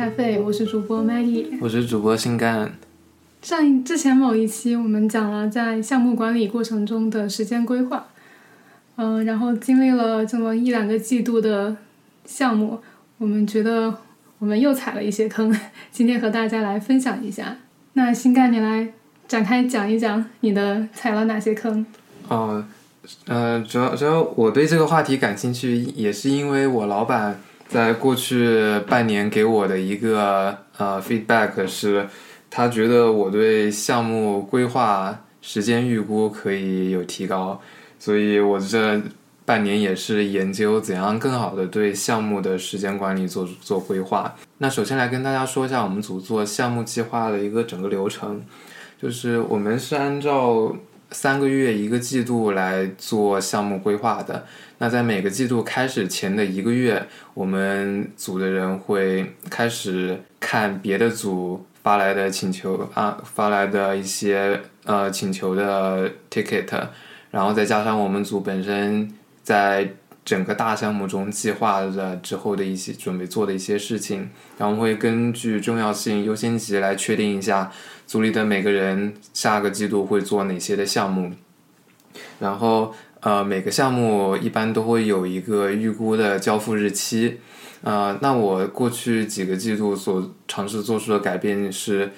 咖啡，我是主播 Maggie，我是主播新干。上一之前某一期我们讲了在项目管理过程中的时间规划，嗯，然后经历了这么一两个季度的项目，我们觉得我们又踩了一些坑，今天和大家来分享一下。那新干，你来展开讲一讲你的踩了哪些坑？哦，呃，主要主要我对这个话题感兴趣，也是因为我老板在过去半年给我的一个呃 feedback 是。他觉得我对项目规划、时间预估可以有提高，所以我这半年也是研究怎样更好的对项目的时间管理做做规划。那首先来跟大家说一下我们组做项目计划的一个整个流程，就是我们是按照三个月一个季度来做项目规划的。那在每个季度开始前的一个月，我们组的人会开始看别的组。发来的请求啊，发来的一些呃请求的 ticket，然后再加上我们组本身在整个大项目中计划的之后的一些准备做的一些事情，然后会根据重要性优先级来确定一下组里的每个人下个季度会做哪些的项目，然后呃每个项目一般都会有一个预估的交付日期。呃，那我过去几个季度所尝试做出的改变是，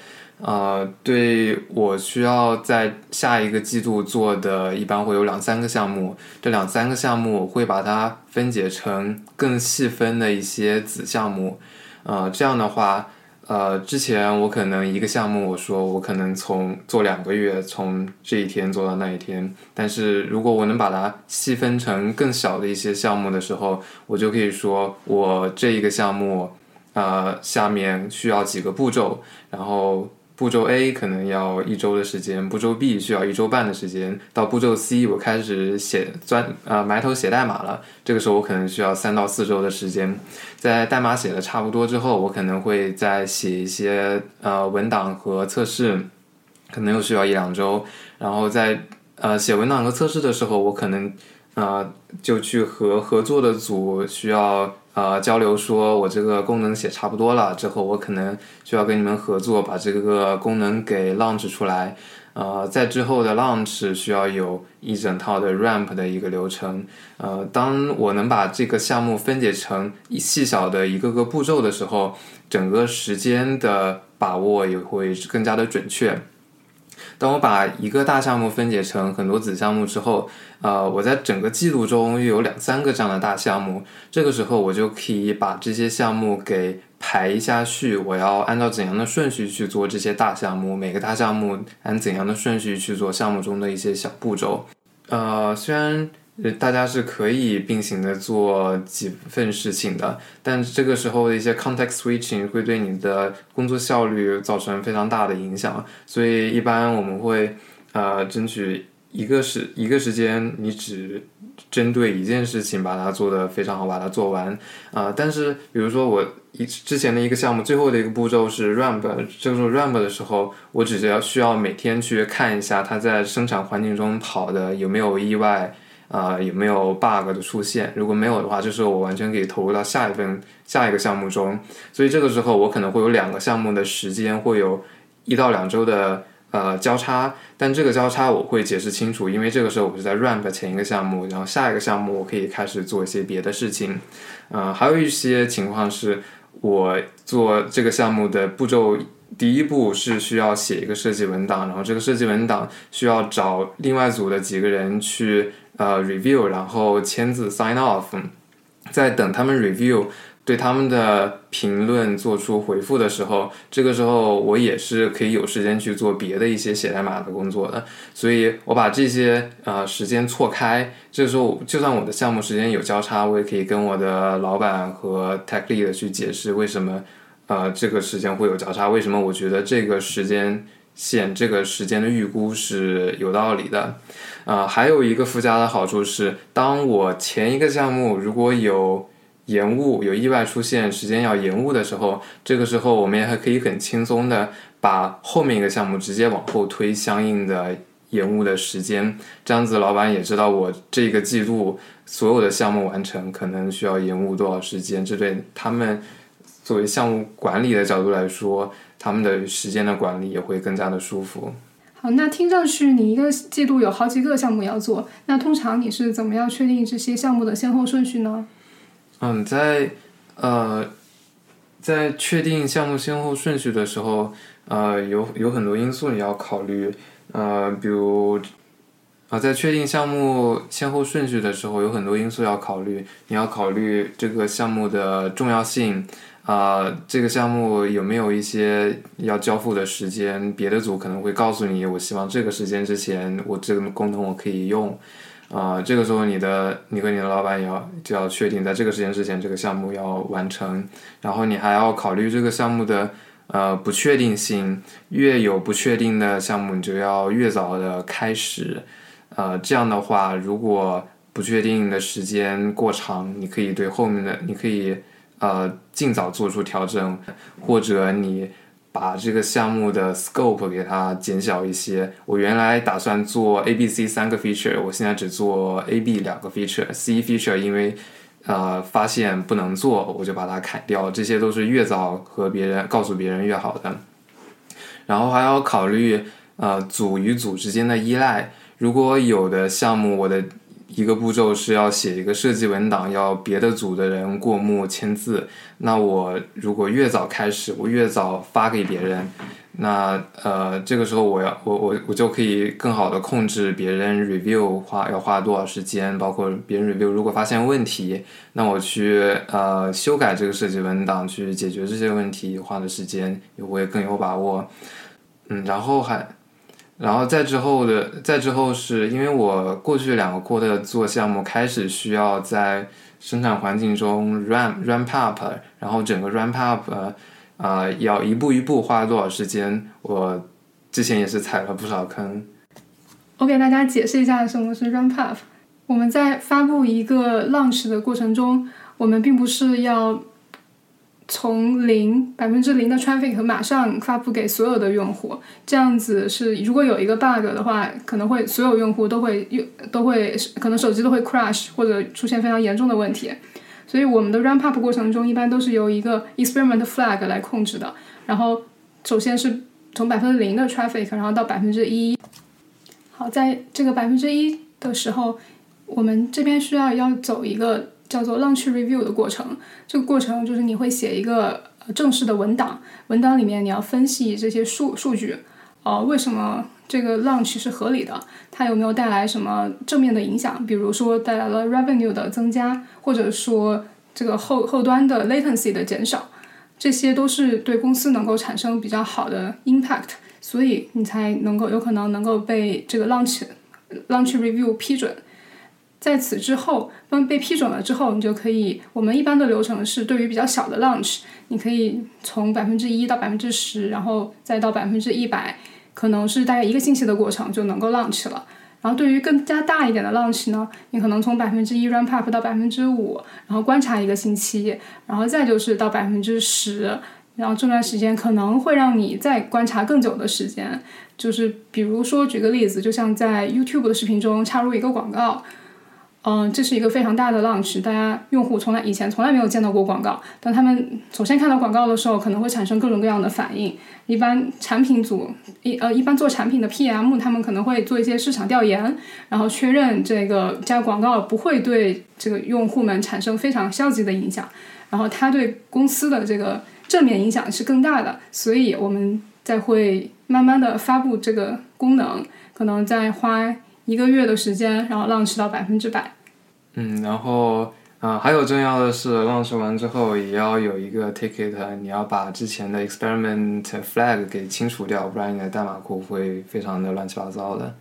呃，对我需要在下一个季度做的，一般会有两三个项目，这两三个项目我会把它分解成更细分的一些子项目，呃，这样的话。呃，之前我可能一个项目，我说我可能从做两个月，从这一天做到那一天。但是如果我能把它细分成更小的一些项目的时候，我就可以说我这一个项目，呃，下面需要几个步骤，然后。步骤 A 可能要一周的时间，步骤 B 需要一周半的时间，到步骤 C 我开始写钻啊埋头写代码了，这个时候我可能需要三到四周的时间。在代码写的差不多之后，我可能会再写一些呃文档和测试，可能又需要一两周。然后在呃写文档和测试的时候，我可能呃就去和合作的组需要。呃，交流说我这个功能写差不多了之后，我可能需要跟你们合作，把这个功能给 launch 出来。呃，在之后的 launch 需要有一整套的 ramp 的一个流程。呃，当我能把这个项目分解成细小的一个个步骤的时候，整个时间的把握也会更加的准确。当我把一个大项目分解成很多子项目之后，呃，我在整个季度中又有两三个这样的大项目，这个时候我就可以把这些项目给排一下序，我要按照怎样的顺序去做这些大项目，每个大项目按怎样的顺序去做项目中的一些小步骤。呃，虽然。大家是可以并行的做几份事情的，但这个时候的一些 context switching 会对你的工作效率造成非常大的影响，所以一般我们会呃争取一个时一个时间，你只针对一件事情把它做得非常好，把它做完啊。但是比如说我一之前的一个项目最后的一个步骤是 ramp，这个时候 ramp 的时候，我只是要需要每天去看一下它在生产环境中跑的有没有意外。啊，有没有 bug 的出现？如果没有的话，这时候我完全可以投入到下一份下一个项目中。所以这个时候我可能会有两个项目的时间会有一到两周的呃交叉，但这个交叉我会解释清楚，因为这个时候我是在 ramp 前一个项目，然后下一个项目我可以开始做一些别的事情。呃，还有一些情况是我做这个项目的步骤，第一步是需要写一个设计文档，然后这个设计文档需要找另外组的几个人去。呃，review，然后签字 sign off，在等他们 review，对他们的评论做出回复的时候，这个时候我也是可以有时间去做别的一些写代码的工作的。所以我把这些呃时间错开，这个时候就算我的项目时间有交叉，我也可以跟我的老板和 tech lead 去解释为什么呃这个时间会有交叉，为什么我觉得这个时间。线这个时间的预估是有道理的，啊，还有一个附加的好处是，当我前一个项目如果有延误、有意外出现、时间要延误的时候，这个时候我们也还可以很轻松的把后面一个项目直接往后推相应的延误的时间，这样子老板也知道我这个季度所有的项目完成可能需要延误多少时间，这对他们。作为项目管理的角度来说，他们的时间的管理也会更加的舒服。好，那听上去你一个季度有好几个项目要做，那通常你是怎么样确定这些项目的先后顺序呢？嗯，在呃，在确定项目先后顺序的时候，呃，有有很多因素你要考虑，呃，比如啊，在确定项目先后顺序的时候，有很多因素要考虑，你要考虑这个项目的重要性。啊，这个项目有没有一些要交付的时间？别的组可能会告诉你，我希望这个时间之前，我这个功能我可以用。啊，这个时候你的你和你的老板也要就要确定，在这个时间之前，这个项目要完成。然后你还要考虑这个项目的呃不确定性，越有不确定的项目，你就要越早的开始。呃，这样的话，如果不确定的时间过长，你可以对后面的你可以。呃，尽早做出调整，或者你把这个项目的 scope 给它减小一些。我原来打算做 A、B、C 三个 feature，我现在只做 A、B 两个 feature，C feature 因为呃发现不能做，我就把它砍掉。这些都是越早和别人告诉别人越好的。然后还要考虑呃组与组之间的依赖，如果有的项目我的。一个步骤是要写一个设计文档，要别的组的人过目签字。那我如果越早开始，我越早发给别人，那呃，这个时候我要我我我就可以更好的控制别人 review 花要花多少时间，包括别人 review 如果发现问题，那我去呃修改这个设计文档去解决这些问题花的时间也会更有把握。嗯，然后还。然后再之后的，再之后是因为我过去两个 quarter 做项目，开始需要在生产环境中 ramp ramp up，然后整个 ramp up，啊，要一步一步花多少时间，我之前也是踩了不少坑。我给大家解释一下什么是 ramp up。我们在发布一个 launch 的过程中，我们并不是要。从零百分之零的 traffic 马上发布给所有的用户，这样子是如果有一个 bug 的话，可能会所有用户都会用都会可能手机都会 crash 或者出现非常严重的问题。所以我们的 ramp up 过程中一般都是由一个 experiment flag 来控制的。然后首先是从百分之零的 traffic，然后到百分之一。好，在这个百分之一的时候，我们这边需要要走一个。叫做 launch review 的过程，这个过程就是你会写一个正式的文档，文档里面你要分析这些数数据，呃，为什么这个 launch 是合理的，它有没有带来什么正面的影响，比如说带来了 revenue 的增加，或者说这个后后端的 latency 的减少，这些都是对公司能够产生比较好的 impact，所以你才能够有可能能够被这个 launch launch review 批准。在此之后，当被批准了之后，你就可以。我们一般的流程是，对于比较小的 launch，你可以从百分之一到百分之十，然后再到百分之一百，可能是大概一个星期的过程就能够 launch 了。然后对于更加大一点的 launch 呢，你可能从百分之一 ramp up 到百分之五，然后观察一个星期，然后再就是到百分之十，然后这段时间可能会让你再观察更久的时间。就是比如说举个例子，就像在 YouTube 的视频中插入一个广告。嗯，这是一个非常大的 launch，大家用户从来以前从来没有见到过广告。当他们首先看到广告的时候，可能会产生各种各样的反应。一般产品组一呃，一般做产品的 PM，他们可能会做一些市场调研，然后确认这个加广告不会对这个用户们产生非常消极的影响，然后它对公司的这个正面影响是更大的。所以我们再会慢慢的发布这个功能，可能再花。一个月的时间，然后 launch 到百分之百。嗯，然后啊，还有重要的是，launch 完之后也要有一个 ticket，你要把之前的 experiment flag 给清除掉，不然你的代码库会非常的乱七八糟的。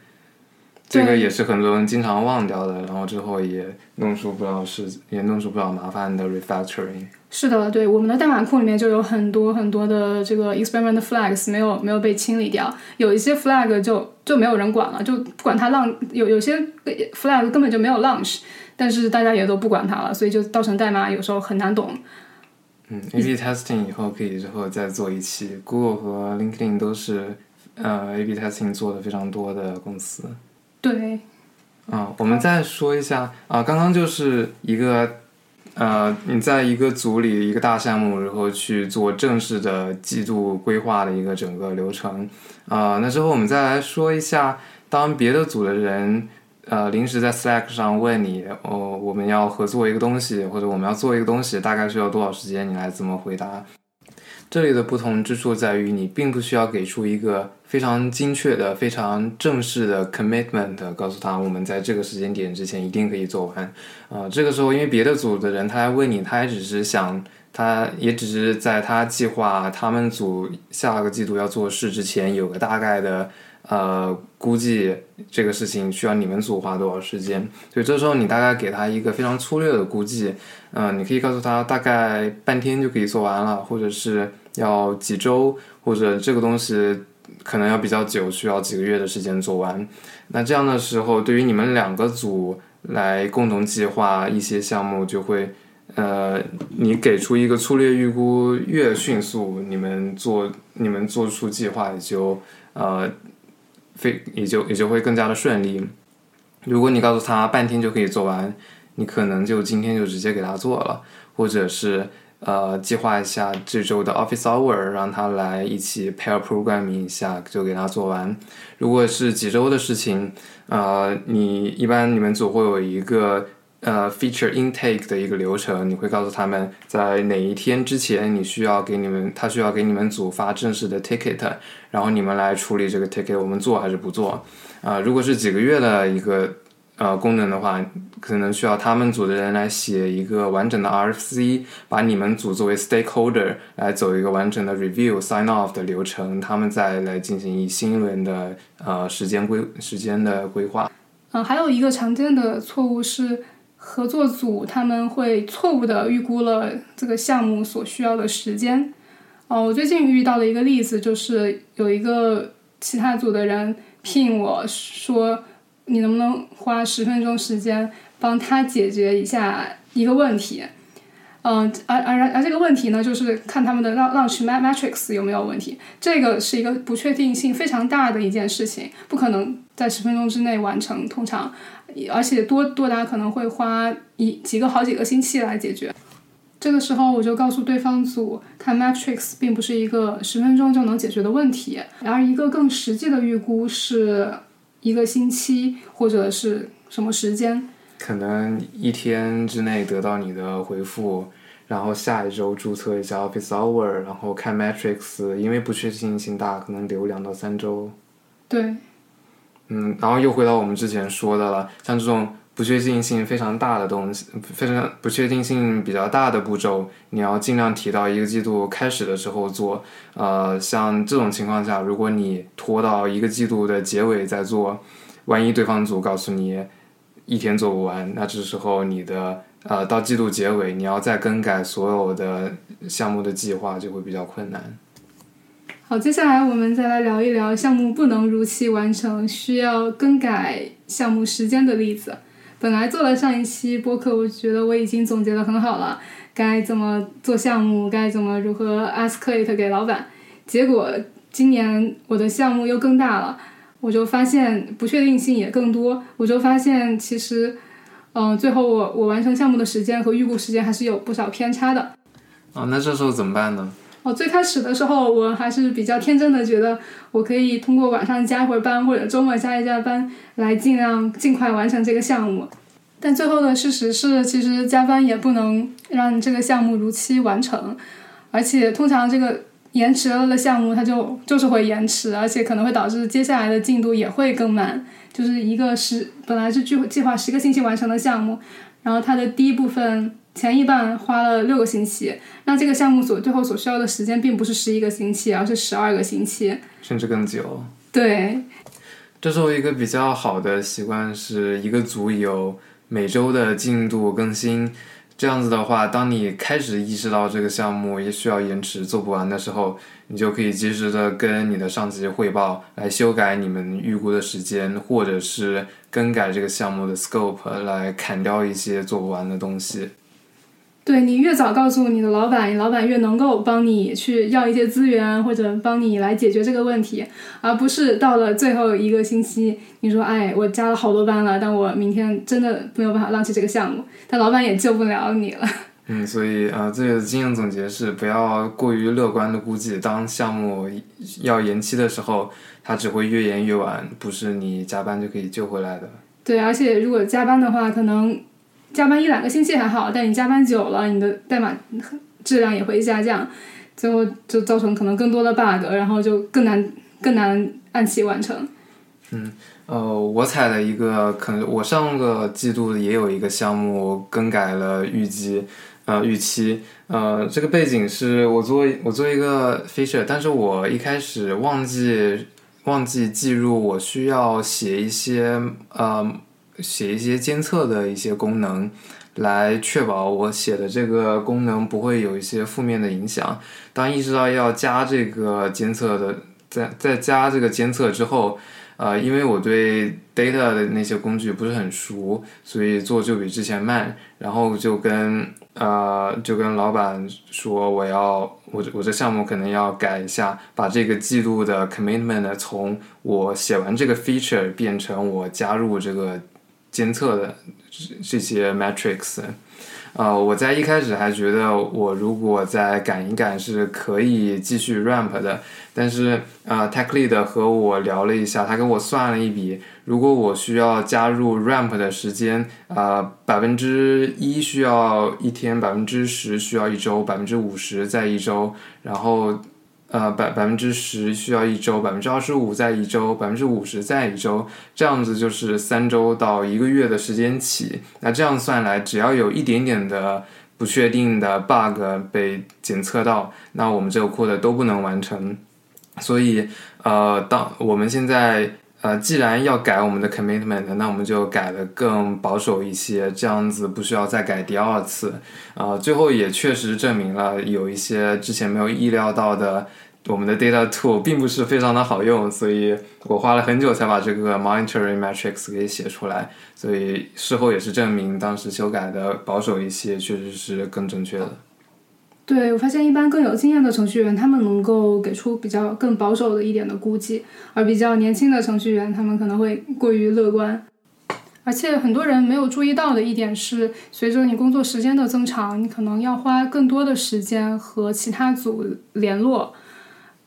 这个也是很多人经常忘掉的，然后之后也弄出不少事，也弄出不少麻烦的 refactoring。是的，对，我们的代码库里面就有很多很多的这个 experiment flags 没有没有被清理掉，有一些 flag 就就没有人管了，就不管它浪有有些 flag 根本就没有 launch，但是大家也都不管它了，所以就造成代码有时候很难懂。嗯，A/B testing 以后可以之后再做一期，Google 和 LinkedIn 都是呃 A/B testing 做的非常多的公司。对。啊，我们再说一下啊，刚刚就是一个。呃，你在一个组里一个大项目，然后去做正式的季度规划的一个整个流程。啊，那之后我们再来说一下，当别的组的人呃临时在 Slack 上问你，哦，我们要合作一个东西，或者我们要做一个东西，大概需要多少时间？你来怎么回答？这里的不同之处在于，你并不需要给出一个非常精确的、非常正式的 commitment，告诉他我们在这个时间点之前一定可以做完。啊，这个时候因为别的组的人他来问你，他也只是想，他也只是在他计划他们组下个季度要做事之前有个大概的呃估计，这个事情需要你们组花多少时间。所以这时候你大概给他一个非常粗略的估计，嗯，你可以告诉他大概半天就可以做完了，或者是。要几周，或者这个东西可能要比较久，需要几个月的时间做完。那这样的时候，对于你们两个组来共同计划一些项目，就会，呃，你给出一个粗略预估，越迅速，你们做你们做出计划也就呃，非也就也就会更加的顺利。如果你告诉他半天就可以做完，你可能就今天就直接给他做了，或者是。呃，计划一下这周的 office hour，让他来一起 pair programming 一下，就给他做完。如果是几周的事情，呃，你一般你们组会有一个呃 feature intake 的一个流程，你会告诉他们在哪一天之前你需要给你们，他需要给你们组发正式的 ticket，然后你们来处理这个 ticket，我们做还是不做？啊，如果是几个月的一个。呃，功能的话，可能需要他们组的人来写一个完整的 RFC，把你们组作为 stakeholder 来走一个完整的 review sign off 的流程，他们再来进行一新一轮的呃时间规时间的规划。嗯，还有一个常见的错误是合作组他们会错误的预估了这个项目所需要的时间。哦，我最近遇到的一个例子就是有一个其他组的人聘我说。你能不能花十分钟时间帮他解决一下一个问题？嗯，而而而而这个问题呢，就是看他们的 launch matrix 有没有问题。这个是一个不确定性非常大的一件事情，不可能在十分钟之内完成。通常，而且多多达可能会花一几个好几个星期来解决。这个时候，我就告诉对方组，看 matrix 并不是一个十分钟就能解决的问题，而一个更实际的预估是。一个星期或者是什么时间？可能一天之内得到你的回复，然后下一周注册一下 Office Hour，然后看 Matrix，因为不确定性大，可能留两到三周。对。嗯，然后又回到我们之前说的了，像这种。不确定性非常大的东西，非常不确定性比较大的步骤，你要尽量提到一个季度开始的时候做。呃，像这种情况下，如果你拖到一个季度的结尾再做，万一对方组告诉你一天做不完，那这时候你的呃到季度结尾你要再更改所有的项目的计划就会比较困难。好，接下来我们再来聊一聊项目不能如期完成，需要更改项目时间的例子。本来做了上一期播客，我觉得我已经总结的很好了，该怎么做项目，该怎么如何 ask it 给老板。结果今年我的项目又更大了，我就发现不确定性也更多，我就发现其实，嗯，最后我我完成项目的时间和预估时间还是有不少偏差的。啊，那这时候怎么办呢？哦，最开始的时候我还是比较天真的，觉得我可以通过晚上加一会儿班或者周末加一加班来尽量尽快完成这个项目。但最后的事实是，其实加班也不能让这个项目如期完成，而且通常这个延迟了的项目它就就是会延迟，而且可能会导致接下来的进度也会更慢。就是一个十本来是计计划十个星期完成的项目，然后它的第一部分。前一半花了六个星期，那这个项目所最后所需要的时间并不是十一个星期，而是十二个星期，甚至更久。对，这时候一个比较好的习惯是一个组有每周的进度更新，这样子的话，当你开始意识到这个项目也需要延迟做不完的时候，你就可以及时的跟你的上级汇报，来修改你们预估的时间，或者是更改这个项目的 scope，来砍掉一些做不完的东西。对你越早告诉你的老板，你老板越能够帮你去要一些资源，或者帮你来解决这个问题，而不是到了最后一个星期，你说哎，我加了好多班了，但我明天真的没有办法浪弃这个项目，但老板也救不了你了。嗯，所以啊，这个经验总结是不要过于乐观的估计，当项目要延期的时候，它只会越延越晚，不是你加班就可以救回来的。对，而且如果加班的话，可能加班一两个星期还好，但你加班久了，你的代码质量也会下降，最后就造成可能更多的 bug，然后就更难更难按期完成。嗯，呃，我踩了一个，可能我上个季度也有一个项目更改了预计。呃，预期，呃，这个背景是我做我做一个 feature，但是我一开始忘记忘记记录，我需要写一些呃写一些监测的一些功能，来确保我写的这个功能不会有一些负面的影响。当意识到要加这个监测的，在在加这个监测之后。呃，因为我对 data 的那些工具不是很熟，所以做就比之前慢。然后就跟呃，就跟老板说，我要我我这项目可能要改一下，把这个记录的 commitment 从我写完这个 feature 变成我加入这个监测的这这些 metrics。呃，我在一开始还觉得我如果再赶一赶是可以继续 ramp 的，但是呃，tech lead 和我聊了一下，他给我算了一笔，如果我需要加入 ramp 的时间，呃，百分之一需要一天，百分之十需要一周，百分之五十在一周，然后。呃，百百分之十需要一周，百分之二十五在一周，百分之五十在一周，这样子就是三周到一个月的时间起。那这样算来，只要有一点点的不确定的 bug 被检测到，那我们这个 code 都不能完成。所以，呃，当我们现在。呃，既然要改我们的 commitment，那我们就改的更保守一些，这样子不需要再改第二次。啊，最后也确实证明了有一些之前没有意料到的，我们的 data tool 并不是非常的好用，所以我花了很久才把这个 monitoring metrics 给写出来。所以事后也是证明当时修改的保守一些，确实是更正确的。对，我发现一般更有经验的程序员，他们能够给出比较更保守的一点的估计，而比较年轻的程序员，他们可能会过于乐观。而且很多人没有注意到的一点是，随着你工作时间的增长，你可能要花更多的时间和其他组联络。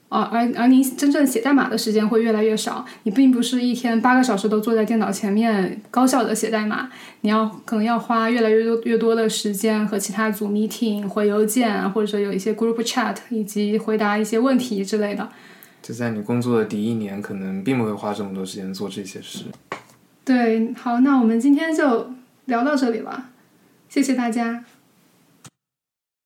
啊，而而您真正写代码的时间会越来越少，你并不是一天八个小时都坐在电脑前面高效的写代码，你要可能要花越来越多越多的时间和其他组 meeting 回邮件，或者有一些 group chat，以及回答一些问题之类的。就在你工作的第一年，可能并不会花这么多时间做这些事。对，好，那我们今天就聊到这里了，谢谢大家。